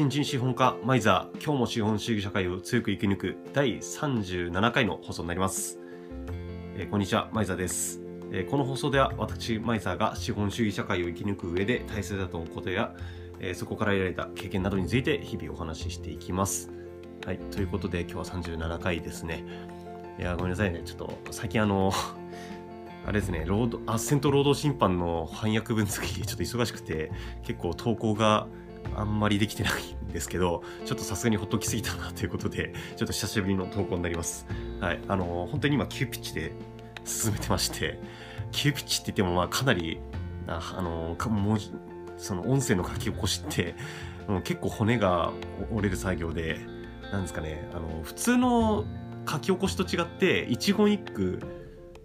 新人資本家マイザー今日も資本主義社会を強く生き抜く第37回の放送になります、えーこんにちはマイザーです、えーこの放送では私マイザーが資本主義社会を生き抜く上で大切だと思うことや、えーそこから得られた経験などについて日々お話ししていきます。はいということで今日は37回ですね。いやごめんなさいね。ちょっと最近あの あれですね、労働、アッセント労働審判の翻訳文作りでちょっと忙しくて、結構投稿があんまりできてないんですけど、ちょっとさすがにほっときすぎたなということで、ちょっと久しぶりの投稿になります。はい。あの、本当に今、急ピッチで進めてまして、急ピッチって言っても、まあ、かなり、ああの、か文字、その音声の書き起こしって、もう結構骨が折れる作業で、なんですかね、あの、普通の書き起こしと違って、一言一句、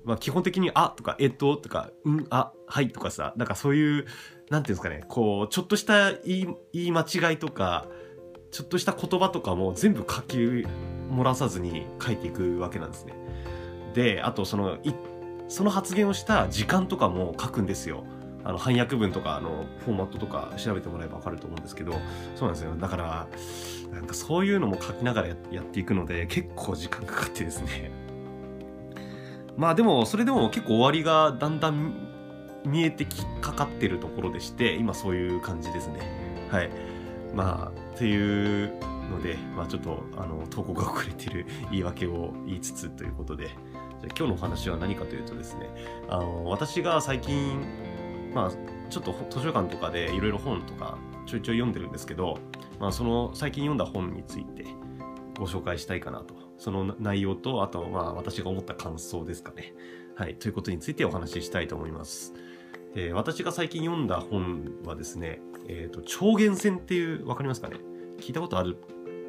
まあ、基本的に「あ」とか「えっと」とか「うんあはい」とかさなんかそういうなんていうんですかねこうちょっとした言い間違いとかちょっとした言葉とかも全部書き漏らさずに書いていくわけなんですね。であとそのいその発言をした時間とかも書くんですよ。あの翻訳文とかあのフォーマットとか調べてもらえば分かると思うんですけどそうなんですよだからなんかそういうのも書きながらやっていくので結構時間かかってですね まあでもそれでも結構終わりがだんだん見えてきかかってるところでして今そういう感じですねはいまあっていうのでまあちょっとあの投稿が遅れてる 言い訳を言いつつということでじゃ今日のお話は何かというとですねあの私が最近まあちょっと図書館とかでいろいろ本とかちょいちょい読んでるんですけど、まあ、その最近読んだ本についてご紹介したいかなと。その内容と、あと、まあ、私が思った感想ですかね。はい。ということについてお話ししたいと思います。えー私が最近読んだ本はですね、えっ、と、超限戦っていう、わかりますかね？聞いたことある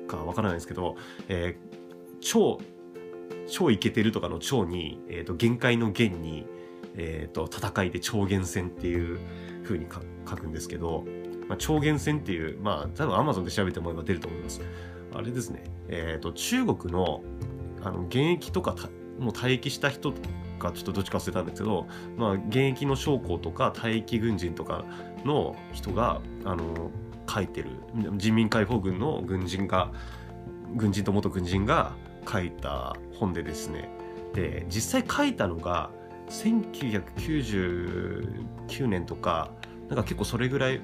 かわからないですけど、えー超、超イケてるとかの超に、えっ、と、限界の限に、えっ、と、戦いで超限戦っていう風に書くんですけど、まあ、超限戦っていう、まあ、多分 Amazon で調べてもらえば出ると思います。あれですね、えっ、と、中国の、あの、現役とか、もう退役した人か、ちょっとどっちか忘れたんですけど、まあ、現役の将校とか、退役軍人とかの人が、あの、書いてる、人民解放軍の軍人が、軍人と元軍人が書いた本でですね、で、実際書いたのが、1999年とか、なんか結構それぐらい、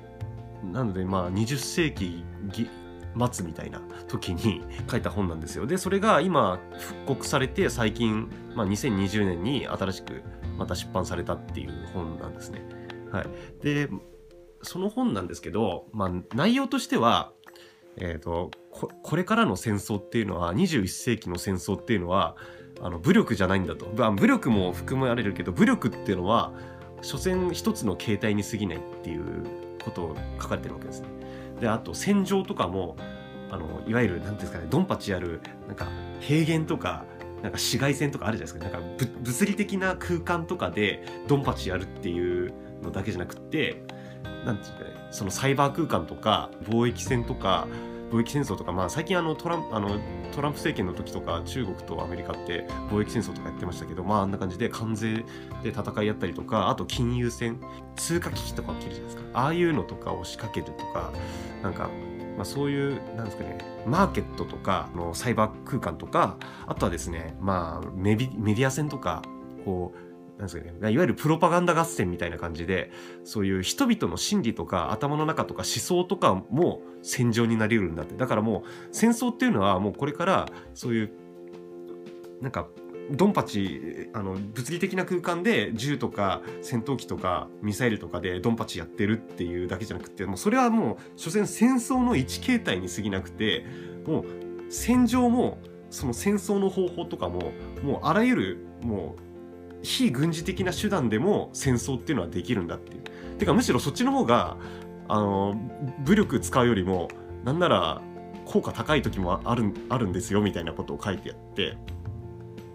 なのでまあ20世紀ぎ末みたいな時に 書いた本なんですよ。で、それが今復刻されて最近、まあ、2020年に新しくまた出版されたっていう本なんですね。はい。で、その本なんですけど、まあ内容としては、えっ、とこ、これからの戦争っていうのは、21世紀の戦争っていうのは、あの武力じゃないんだと。武力も含まれるけど、武力っていうのは、所詮一つの形態に過ぎないっていうことを書かれてるわけですね。であと戦場とかもあのいわゆる何ていうんですかねドンパチやるなんか平原とかなんか紫外線とかあるじゃないですか。なんか物理的な空間とかでドンパチやるっていうのだけじゃなくって何て言うんですかねそのサイバー空間とか貿易船とか貿易戦争とか、まあ、最近あのトランあのトランプ政権の時とか中国とアメリカって貿易戦争とかやってましたけど、まあ、あんな感じで関税で戦いやったりとかあと金融戦通貨危機とか起きるじゃないですか。ああいうのとかを仕掛けるとかなんか、まあ、そういうなんですかねマーケットとかのサイバー空間とかあとはですねまあメディア戦とかこうなんですかね、いわゆるプロパガンダ合戦みたいな感じでそういう人々の心理とか頭の中とか思想とかも戦場になりうるんだってだからもう戦争っていうのはもうこれからそういうなんかドンパチあの物理的な空間で銃とか戦闘機とかミサイルとかでドンパチやってるっていうだけじゃなくてもうそれはもう所詮戦争の一形態に過ぎなくてもう戦場もその戦争の方法とかももうあらゆるもう非軍事的な手段でも戦争っていうのはできるんだっていう。てかむしろそっちの方があの武力使うよりもなんなら効果高い時もあるあるんですよみたいなことを書いてあって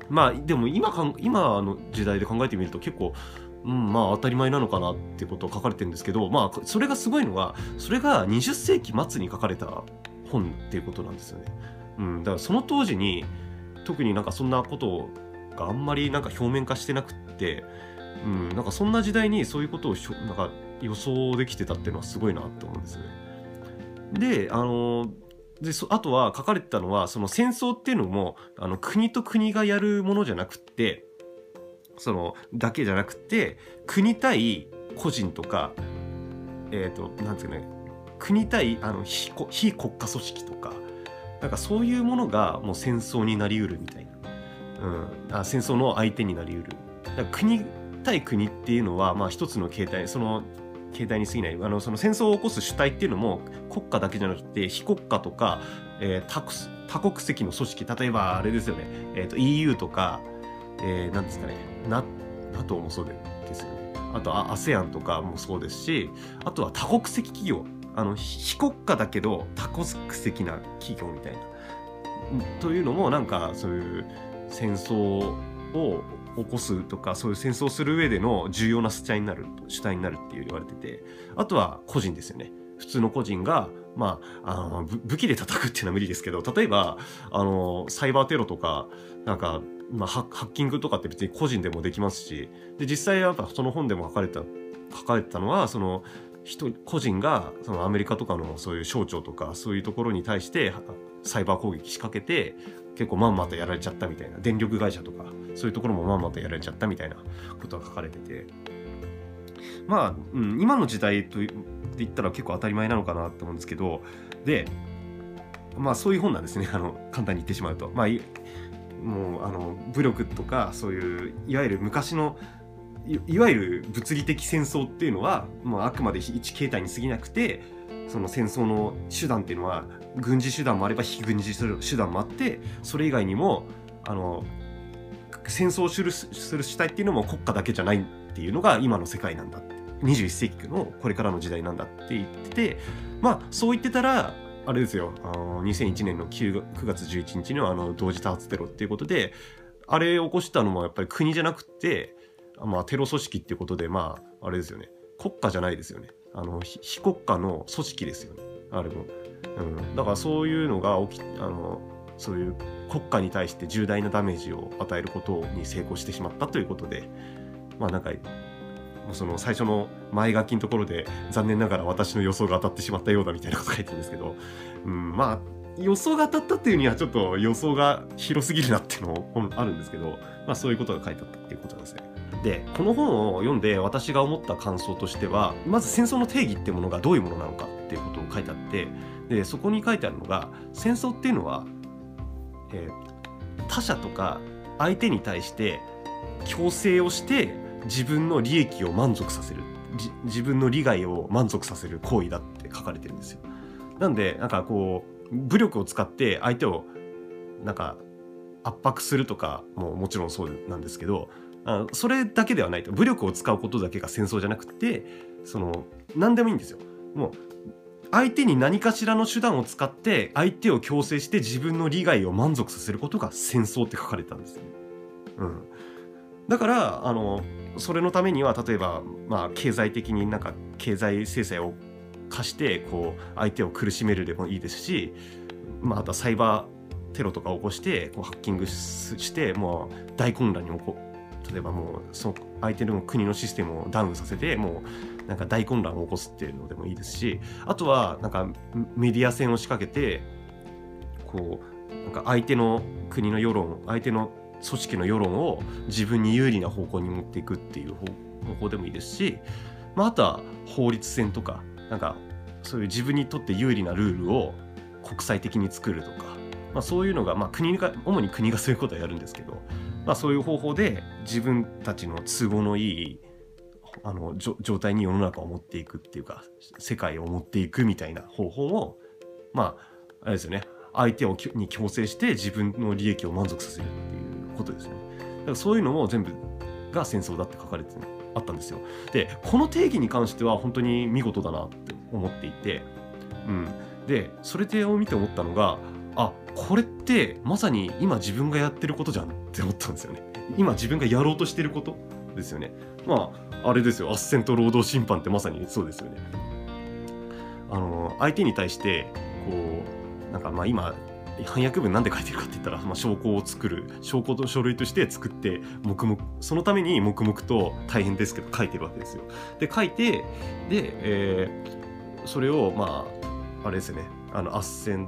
まあでも今かん今の時代で考えてみると結構、うん、まあ当たり前なのかなってことを書かれてるんですけどまあそれがすごいのはそれが20世紀末に書かれた本っていうことなんですよね。うん、だからその当時に特になんかそんなことがあんまりなんか表面化してなくって、うん、なんかそんな時代にそういうことをなんか予想できてたっていうのはすごいなって思うんですね。であのであとは書かれてたのはその戦争っていうのもあの国と国がやるものじゃなくってそのだけじゃなくて国対個人とかえっ、ー、となんですかね国対あの非非国家組織とかなんかそういうものがもう戦争になりうるみたいな、ん、あ戦争の相手になりうる。国対国っていうのは、まあ、一つの形態その形態に過ぎない。あのその戦争を起こす主体っていうのも国家だけじゃなくて非国家とか、えー、多国籍の組織例えばあれですよね、えーと、EU とか、えー、ですかね。NATO もそうですよ。ねあと ASEAN とかもそうですしあとは多国籍企業。あの非国家だけど多国籍な企業みたいな。というのもなんかそういう戦争を起こすとかそういう戦争をする上での重要な主体になる主体になるって言われててあとは個人ですよね。普通の個人がまあ、あの武器で叩くっていうのは無理ですけど例えばあのサイバーテロとかなんか、まあ、ハッキングとかって別に個人でもできますしで実際やっぱその本でも書かれた書かれてたのはその人個人がそのアメリカとかのそういう省庁とかそういうところに対してサイバー攻撃仕掛けて結構まんまとやられちゃったみたいな。電力会社とかそういうところもまんまとやられちゃったみたいなことが書かれてて。まあ、うん、今の時代と言ったら結構当たり前なのかなと思うんですけど。でまあそういう本なんですね。あの簡単に言ってしまうと。まあもうあの武力とかそういういわゆる昔のいわゆる物理的戦争っていうのは、まあ、あくまで一形態に過ぎなくてその戦争の手段っていうのは軍事手段もあれば非軍事手段もあってそれ以外にもあの戦争をするする主体っていうのも国家だけじゃないっていうのが今の世界なんだ21世紀のこれからの時代なんだって言っててまあそう言ってたらあれですよあの2001年の 9, 9月11日のあの同時多発テロっていうことであれを起こしたのもやっぱり国じゃなくてまあ、テロ組織っていうことで、まあ、あれですよね。国家じゃないですよね。あの、非国家の組織ですよね。あれも。うん。だからそういうのが起き、あの、そういう国家に対して重大なダメージを与えることに成功してしまったということで、まあなんか、その最初の前書きのところで残念ながら私の予想が当たってしまったようだみたいなこと書いてるんですけど、うん、まあ予想が当たったっていうにはちょっと予想が広すぎるなっていうのも あるんですけど、まあそういうことが書いてあったっていうことなんですね。でこの本を読んで私が思った感想としてはまず戦争の定義ってものがどういうものなのかっていうことを書いてあってでそこに書いてあるのが戦争っていうのは、えー、他者とか相手に対して強制をして自分の利益を満足させる自分の利害を満足させる行為だって書かれてるんですよ。なんでなんかこう武力を使って相手をなんか圧迫するとかももちろんそうなんですけどあそれだけではないと武力を使うことだけが戦争じゃなくてその何でもいいんですよ。もう相手に何かしらの手段を使って相手を強制して自分の利害を満足させることが戦争って書かれたんですよ、ね。うん、だからあのそれのためには例えば、まあ、経済的になんか経済制裁を課してこう相手を苦しめるでもいいですし、まあ、あとはサイバーテロとか起こしてこうハッキングしてもう大混乱に起こ例えばもうその相手の国のシステムをダウンさせてもうなんか大混乱を起こすっていうのでもいいですしあとはなんかメディア戦を仕掛けてこうなんか相手の国の世論相手の組織の世論を自分に有利な方向に持っていくっていう方法でもいいですし、まあ、あとは法律戦とかなんかそういう自分にとって有利なルールを国際的に作るとか、まあ、そういうのが、まあ、国が主に国がそういうことをやるんですけどまあ、そういう方法で自分たちの都合のいいあの状態に世の中を持っていくっていうか世界を持っていくみたいな方法をまああれですよね相手をに強制して自分の利益を満足させるっていうことですね。だからそういうのも全部が戦争だって書かれてるあったんですよ。でこの定義に関しては本当に見事だなって思っていて、うん、でそれでを見て思ったのがあこれってまさに今自分がやってることじゃんって思ったんですよね。今自分がやろうとしてることですよね。まああれですよ。斡旋と労働審判ってまさにそうですよね。あの相手に対してこうなんかまあ今翻訳文なんで書いてるかって言ったら、まあ、証拠を作る証拠と書類として作って黙々そのために黙々と大変ですけど書いてるわけですよ。で書いてで、えー、それをまああれですねあの斡旋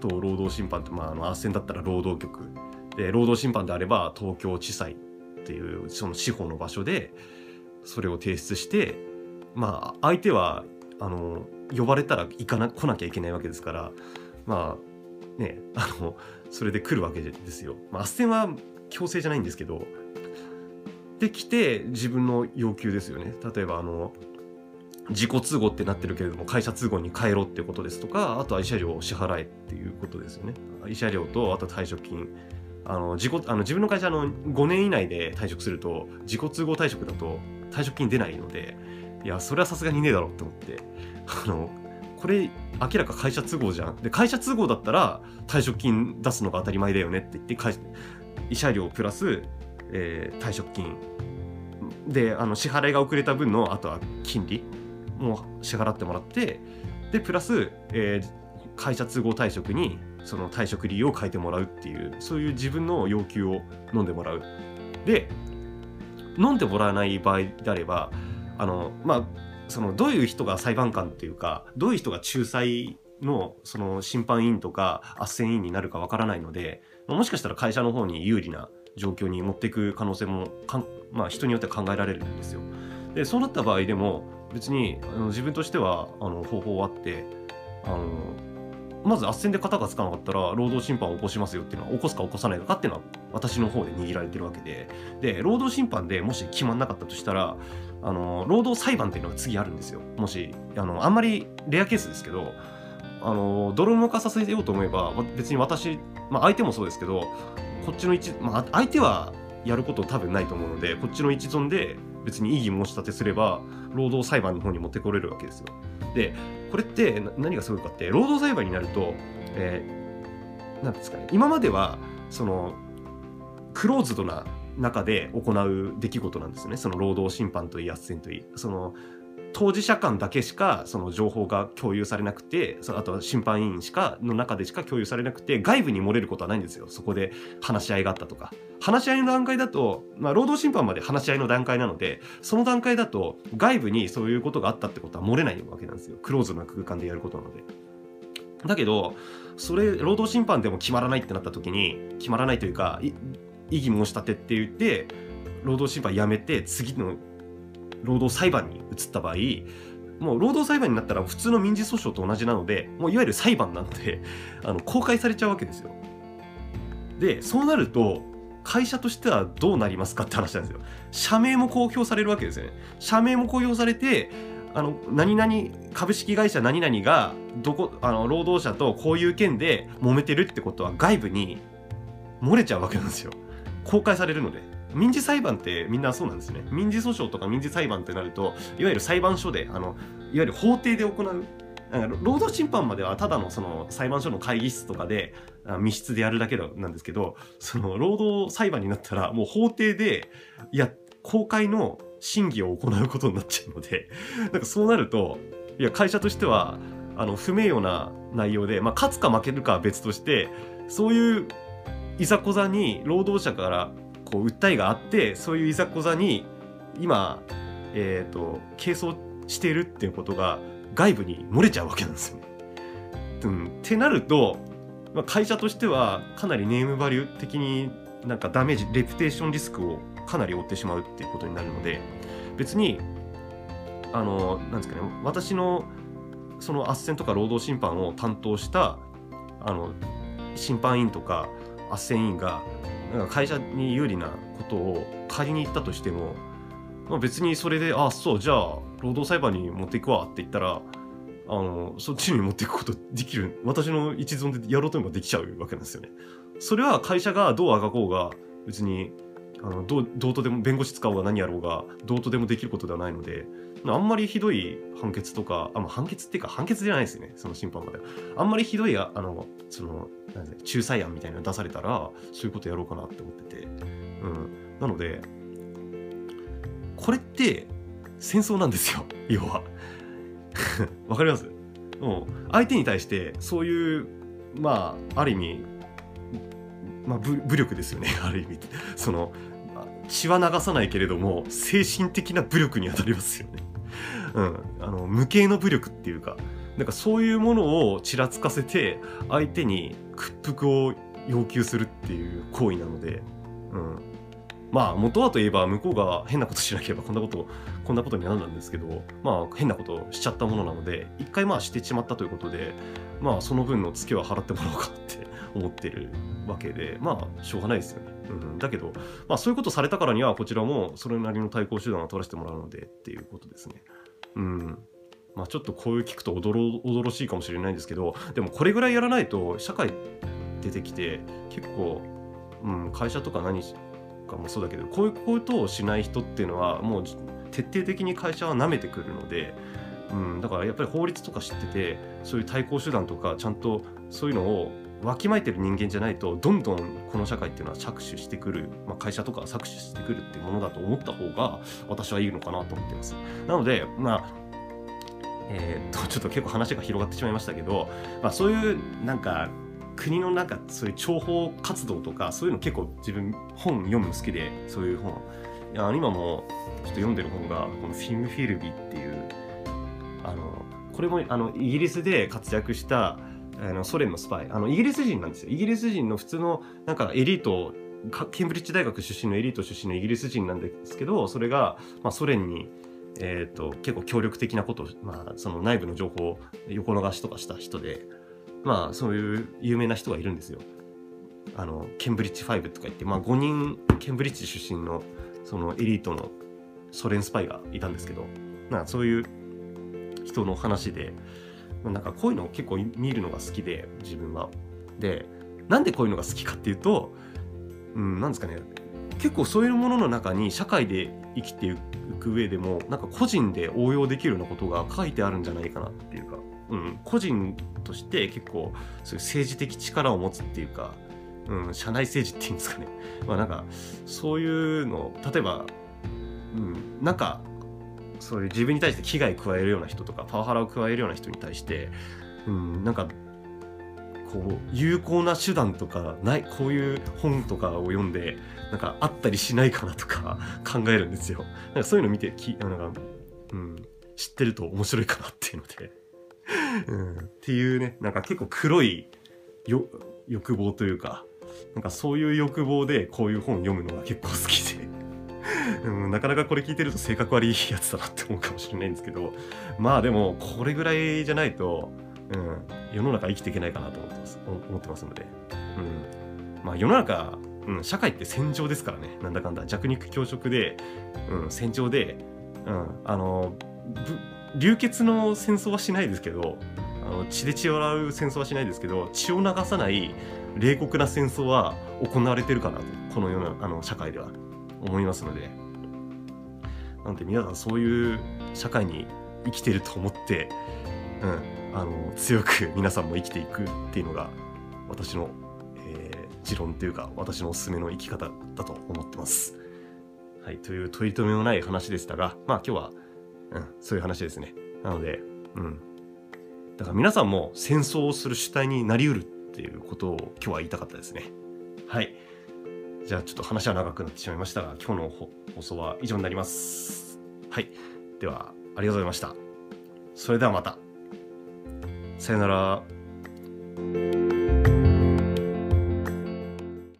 と労働審判って、まあ、あの斡旋だったら労働局で労働審判であれば東京地裁っていうその司法の場所でそれを提出してまあ相手はあの呼ばれたら行かな来なきゃいけないわけですからまあねあのそれで来るわけですよ。まあ、斡旋は強制じゃないんですけどで来て自分の要求ですよね。例えばあの自己都合ってなってるけれども会社都合に変えろってことですとかあとは慰謝料を支払えっていうことですよね。慰謝料とあと退職金あの自己あの自分の会社の5年以内で退職すると自己都合退職だと退職金出ないのでいやそれはさすがにねえだろって思ってあのこれ明らか会社都合じゃん。で会社都合だったら退職金出すのが当たり前だよねって言って会慰謝料プラス、えー、退職金。であの支払いが遅れた分のあとは金利も支払ってもらってでプラス、えー、会社都合退職にその退職理由を変えてもらうっていうそういう自分の要求を飲んでもらう。で飲んでもらわない場合であればあのまあそのどういう人が裁判官っていうかどういう人が仲裁のその審判員とか斡旋員になるかわからないのでもしかしたら会社の方に有利な状況に持っていく可能性もかん、まあ、人によっては考えられるんですよ。でそうなった場合でも別にあの自分としてはあの方法はあってあのまず斡旋で型がつかなかったら労働審判を起こしますよっていうのは起こすか起こさないかっていうのは私の方で握られてるわけでで労働審判でもし決まんなかったとしたらあの労働裁判っていうのが次あるんですよもしあのあんまりレアケースですけどあの泥沼化させようと思えば別に私、まあ、相手もそうですけどこっちの一、まあ、相手はやること多分ないと思うのでこっちの一存で別に異議申し立てすれば労働裁判の方に持ってこれるわけですよ。でこれって何がすごいかって労働裁判になると、えー、なんですかね今まではそのクローズドな中で行う出来事なんですね。その労働審判といい斡旋といい。その当事者間だけしかその情報が共有されなくてあとは審判員しかの中でしか共有されなくて外部に漏れることはないんですよ。そこで話し合いがあったとか。話し合いの段階だと、まあ、労働審判まで話し合いの段階なのでその段階だと外部にそういうことがあったってことは漏れないわけなんですよ。クローズな空間でやることなので。だけどそれ労働審判でも決まらないってなった時に決まらないというか異議申し立てって言って労働審判やめて次の労働裁判に移った場合もう労働裁判になったら普通の民事訴訟と同じなのでもういわゆる裁判なんで あの公開されちゃうわけですよ。でそうなると会社としてはどうなりますかって話なんですよ。社名も公表されるわけですよね。社名も公表されてあの何々株式会社何々がどこあの労働者とこういう件で揉めてるってことは外部に漏れちゃうわけなんですよ。公開されるので。民事裁判ってみんなそうなんですね。民事訴訟とか民事裁判ってなると、いわゆる裁判所で、あの、いわゆる法廷で行う。労働審判まではただのその裁判所の会議室とかで密室でやるだけなんですけど、その労働裁判になったらもう法廷で、いや、公開の審議を行うことになっちゃうので、なんかそうなると、いや、会社としては、あの、不名誉な内容で、まあ、勝つか負けるかは別として、そういういざこざに労働者からこう訴えがあってそういういざこざに今、えーと、係争しているっていうことが外部に漏れちゃうわけなんですよ。うん、ってなると、まあ、会社としてはかなりネームバリュー的になんかダメージレピュテーションリスクをかなり負ってしまうっていうことになるので別にあのなんですかね私のその斡旋とか労働審判を担当したあの審判員とか斡旋員がなんか会社に有利なことを仮に言ったとしても、まあ、別にそれで「あそうじゃあ労働裁判に持っていくわ」って言ったらあのそっちに持っていくことできる私の一存でやろうと思えばできちゃうわけなんですよね。それは会社がどうあがこうが別にあのどうどうとでも弁護士使おうが何やろうがどうとでもできることではないのであんまりひどい判決とかあ、まあ、判決っていうか判決じゃないですねその審判まで。あんまりひどいあのそのなん仲裁案みたいなの出されたらそういうことやろうかなって思ってて、うん、なのでこれって戦争なんですよ 要は。わかります？もう相手に対してそういうまあある意味まあ、武力ですよね ある意味。その血は流さないけれども精神的な武力に当たりますよね。うん、あの無形の武力っていうかなんかそういうものをちらつかせて相手に屈服を要求するっていう行為なので、うん、まあ元はといえば向こうが変なことしなければこんなことこんなことになるんですけどまあ変なことをしちゃったものなので一回まあしてしまったということでまあその分のツケは払ってもらおうかって 思ってるわけでまあしょうがないですよね、うん、だけどまあそういうことされたからにはこちらもそれなりの対抗手段を取らせてもらうのでっていうことですね。うん。まあちょっとこういう聞くと驚驚しいかもしれないんですけどでもこれぐらいやらないと社会出てきて結構、うん、会社とか何かもそうだけどこういうことをしない人っていうのはもう徹底的に会社は舐めてくるので、うん、だからやっぱり法律とか知っててそういう対抗手段とかちゃんとそういうのをわきまえてる人間じゃないとどんどんこの社会っていうのは搾取してくる、まあ、会社とか搾取してくるっていうものだと思った方が私はいいのかなと思ってます。なのでまあえー、っとちょっと結構話が広がってしまいましたけど、まあ、そういうなんか国のなんかそういう諜報活動とかそういうの結構自分本読むの好きでそういう本いや今もちょっと読んでる本がこのフィム・フィルビっていうあのこれもあのイギリスで活躍したあのソ連のスパイあのイギリス人なんですよイギリス人の普通のなんかエリートケンブリッジ大学出身のエリート出身のイギリス人なんですけどそれが、まあ、ソ連にえーと、結構協力的なことまあ、その内部の情報を横流しとかした人で、まあそういう有名な人がいるんですよ。あのケンブリッジ5とか言って、まあ、5人ケンブリッジ出身のそのエリートのソ連スパイがいたんですけど、まあ、そういう人の話でなんかこういうのを結構見るのが好きで自分は。でなんでこういうのが好きかっていうと、うん、なんですかね結構そういうものの中に社会で生きていく上でもなんか個人で応用できるようなことが書いてあるんじゃないかなっていうかうん、個人として結構そういう政治的力を持つっていうか、うん、社内政治っていうんですかね。まあなんか、そういうの、例えば、うん、なんか、そういう自分に対して危害加えるような人とか、パワハラを加えるような人に対して、うん、なんか、こう、有効な手段とか、ない、こういう本とかを読んで、なんかあったりしないかなとか考えるんですよ。なんかそういうの見て、きなんか、うん、知ってると面白いかなっていうので。うん、っていうね、なんか結構黒い欲望というか、なんかそういう欲望でこういう本を読むのが結構好きで。うん、なかなかこれ聞いてると性格悪いやつだなって思うかもしれないんですけど、まあでもこれぐらいじゃないと、うん、世の中生きていけないかなと思ってます、思ってますので。うん。まあ世の中、うん、社会って戦場ですからね、なんだかんだ。弱肉強食で、うん、戦場で、うん、あの、流血の戦争はしないですけどあの血で血を洗う戦争はしないですけど血を流さない冷酷な戦争は行われてるかなと。この世のあの社会では。思いますのでなので皆さんそういう社会に生きてると思って、うん、あの強く皆さんも生きていくっていうのが私の、えー、持論というか私のおすすめの生き方だと思ってます。はい、という取り留めのない話でしたがまあ今日はうん、そういう話ですね。なので、うん。だから皆さんも戦争をする主体になりうるっていうことを今日は言いたかったですね。はい。じゃあちょっと話は長くなってしまいましたが、今日の放送は以上になります。はい。では、ありがとうございました。それではまた。さよなら。